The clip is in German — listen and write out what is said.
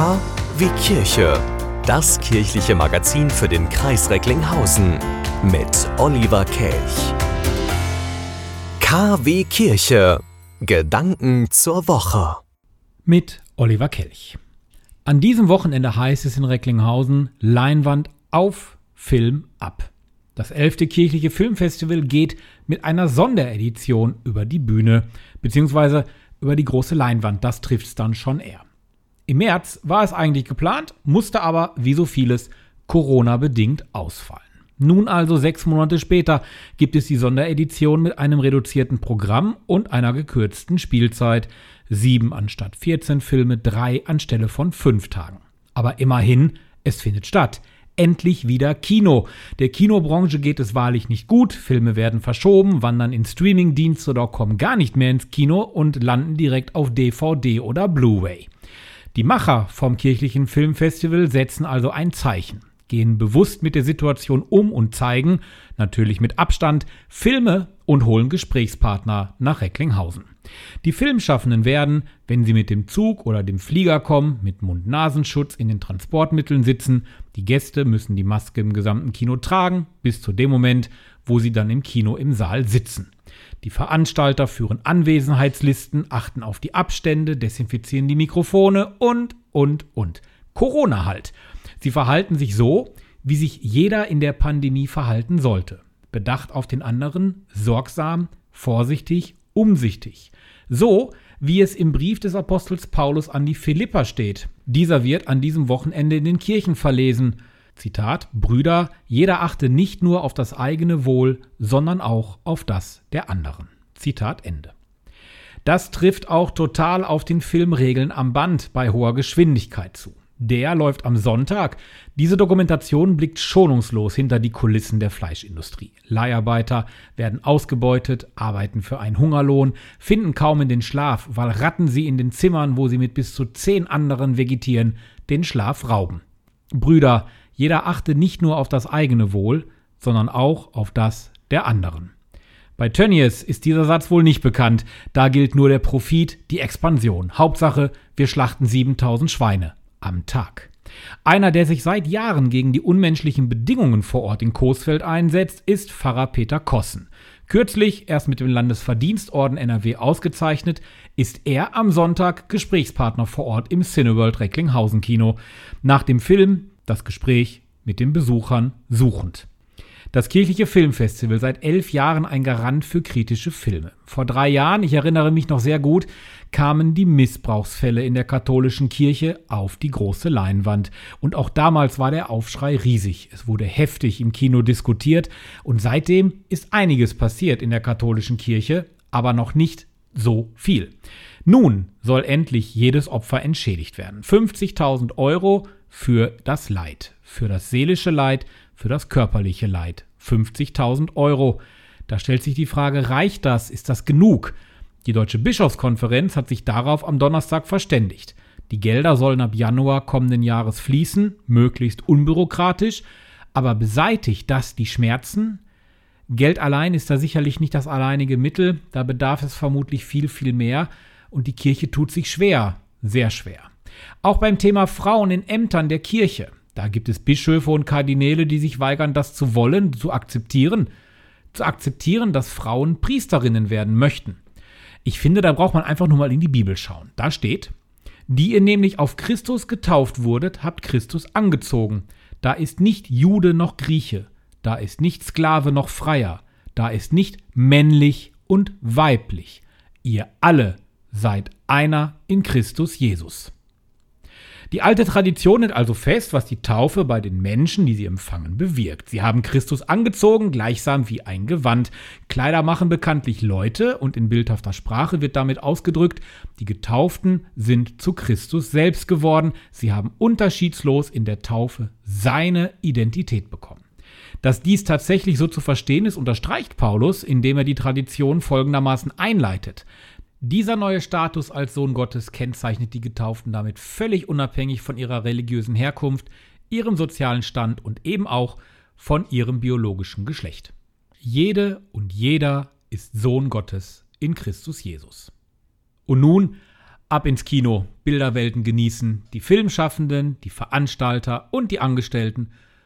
K wie Kirche. Das kirchliche Magazin für den Kreis Recklinghausen mit Oliver Kelch. KW Kirche. Gedanken zur Woche. Mit Oliver Kelch. An diesem Wochenende heißt es in Recklinghausen Leinwand auf, Film ab. Das 11. kirchliche Filmfestival geht mit einer Sonderedition über die Bühne, beziehungsweise über die große Leinwand. Das trifft es dann schon eher. Im März war es eigentlich geplant, musste aber, wie so vieles, Corona-bedingt ausfallen. Nun also sechs Monate später gibt es die Sonderedition mit einem reduzierten Programm und einer gekürzten Spielzeit. Sieben anstatt 14 Filme, drei anstelle von fünf Tagen. Aber immerhin, es findet statt. Endlich wieder Kino. Der Kinobranche geht es wahrlich nicht gut. Filme werden verschoben, wandern in Streamingdienste oder kommen gar nicht mehr ins Kino und landen direkt auf DVD oder Blu-ray. Die Macher vom kirchlichen Filmfestival setzen also ein Zeichen, gehen bewusst mit der Situation um und zeigen, natürlich mit Abstand, Filme und holen Gesprächspartner nach Recklinghausen. Die Filmschaffenden werden, wenn sie mit dem Zug oder dem Flieger kommen, mit Mund-Nasenschutz in den Transportmitteln sitzen. Die Gäste müssen die Maske im gesamten Kino tragen, bis zu dem Moment, wo sie dann im Kino im Saal sitzen. Die Veranstalter führen Anwesenheitslisten, achten auf die Abstände, desinfizieren die Mikrofone und, und, und. Corona halt. Sie verhalten sich so, wie sich jeder in der Pandemie verhalten sollte. Bedacht auf den anderen, sorgsam, vorsichtig, umsichtig. So, wie es im Brief des Apostels Paulus an die Philipper steht. Dieser wird an diesem Wochenende in den Kirchen verlesen. Zitat, Brüder, jeder achte nicht nur auf das eigene Wohl, sondern auch auf das der anderen. Zitat Ende. Das trifft auch total auf den Film Regeln am Band bei hoher Geschwindigkeit zu. Der läuft am Sonntag. Diese Dokumentation blickt schonungslos hinter die Kulissen der Fleischindustrie. Leiharbeiter werden ausgebeutet, arbeiten für einen Hungerlohn, finden kaum in den Schlaf, weil Ratten sie in den Zimmern, wo sie mit bis zu zehn anderen vegetieren, den Schlaf rauben. Brüder, jeder achte nicht nur auf das eigene Wohl, sondern auch auf das der anderen. Bei Tönnies ist dieser Satz wohl nicht bekannt. Da gilt nur der Profit, die Expansion. Hauptsache, wir schlachten 7000 Schweine am Tag. Einer, der sich seit Jahren gegen die unmenschlichen Bedingungen vor Ort in Coesfeld einsetzt, ist Pfarrer Peter Kossen. Kürzlich, erst mit dem Landesverdienstorden NRW ausgezeichnet, ist er am Sonntag Gesprächspartner vor Ort im Cineworld Recklinghausen Kino. Nach dem Film das Gespräch mit den Besuchern suchend. Das kirchliche Filmfestival seit elf Jahren ein Garant für kritische Filme. Vor drei Jahren, ich erinnere mich noch sehr gut, kamen die Missbrauchsfälle in der katholischen Kirche auf die große Leinwand. Und auch damals war der Aufschrei riesig. Es wurde heftig im Kino diskutiert und seitdem ist einiges passiert in der katholischen Kirche, aber noch nicht so viel. Nun soll endlich jedes Opfer entschädigt werden. 50.000 Euro für das Leid, für das seelische Leid, für das körperliche Leid. 50.000 Euro. Da stellt sich die Frage, reicht das? Ist das genug? Die Deutsche Bischofskonferenz hat sich darauf am Donnerstag verständigt. Die Gelder sollen ab Januar kommenden Jahres fließen, möglichst unbürokratisch, aber beseitigt das die Schmerzen? Geld allein ist da sicherlich nicht das alleinige Mittel, da bedarf es vermutlich viel, viel mehr, und die Kirche tut sich schwer, sehr schwer. Auch beim Thema Frauen in Ämtern der Kirche. Da gibt es Bischöfe und Kardinäle, die sich weigern, das zu wollen, zu akzeptieren. Zu akzeptieren, dass Frauen Priesterinnen werden möchten. Ich finde, da braucht man einfach nur mal in die Bibel schauen. Da steht, die ihr nämlich auf Christus getauft wurdet, habt Christus angezogen. Da ist nicht Jude noch Grieche, da ist nicht Sklave noch Freier, da ist nicht männlich und weiblich. Ihr alle seid einer in Christus Jesus. Die alte Tradition hält also fest, was die Taufe bei den Menschen, die sie empfangen, bewirkt. Sie haben Christus angezogen, gleichsam wie ein Gewand. Kleider machen bekanntlich Leute und in bildhafter Sprache wird damit ausgedrückt, die Getauften sind zu Christus selbst geworden. Sie haben unterschiedslos in der Taufe seine Identität bekommen. Dass dies tatsächlich so zu verstehen ist, unterstreicht Paulus, indem er die Tradition folgendermaßen einleitet. Dieser neue Status als Sohn Gottes kennzeichnet die Getauften damit völlig unabhängig von ihrer religiösen Herkunft, ihrem sozialen Stand und eben auch von ihrem biologischen Geschlecht. Jede und jeder ist Sohn Gottes in Christus Jesus. Und nun ab ins Kino, Bilderwelten genießen. Die Filmschaffenden, die Veranstalter und die Angestellten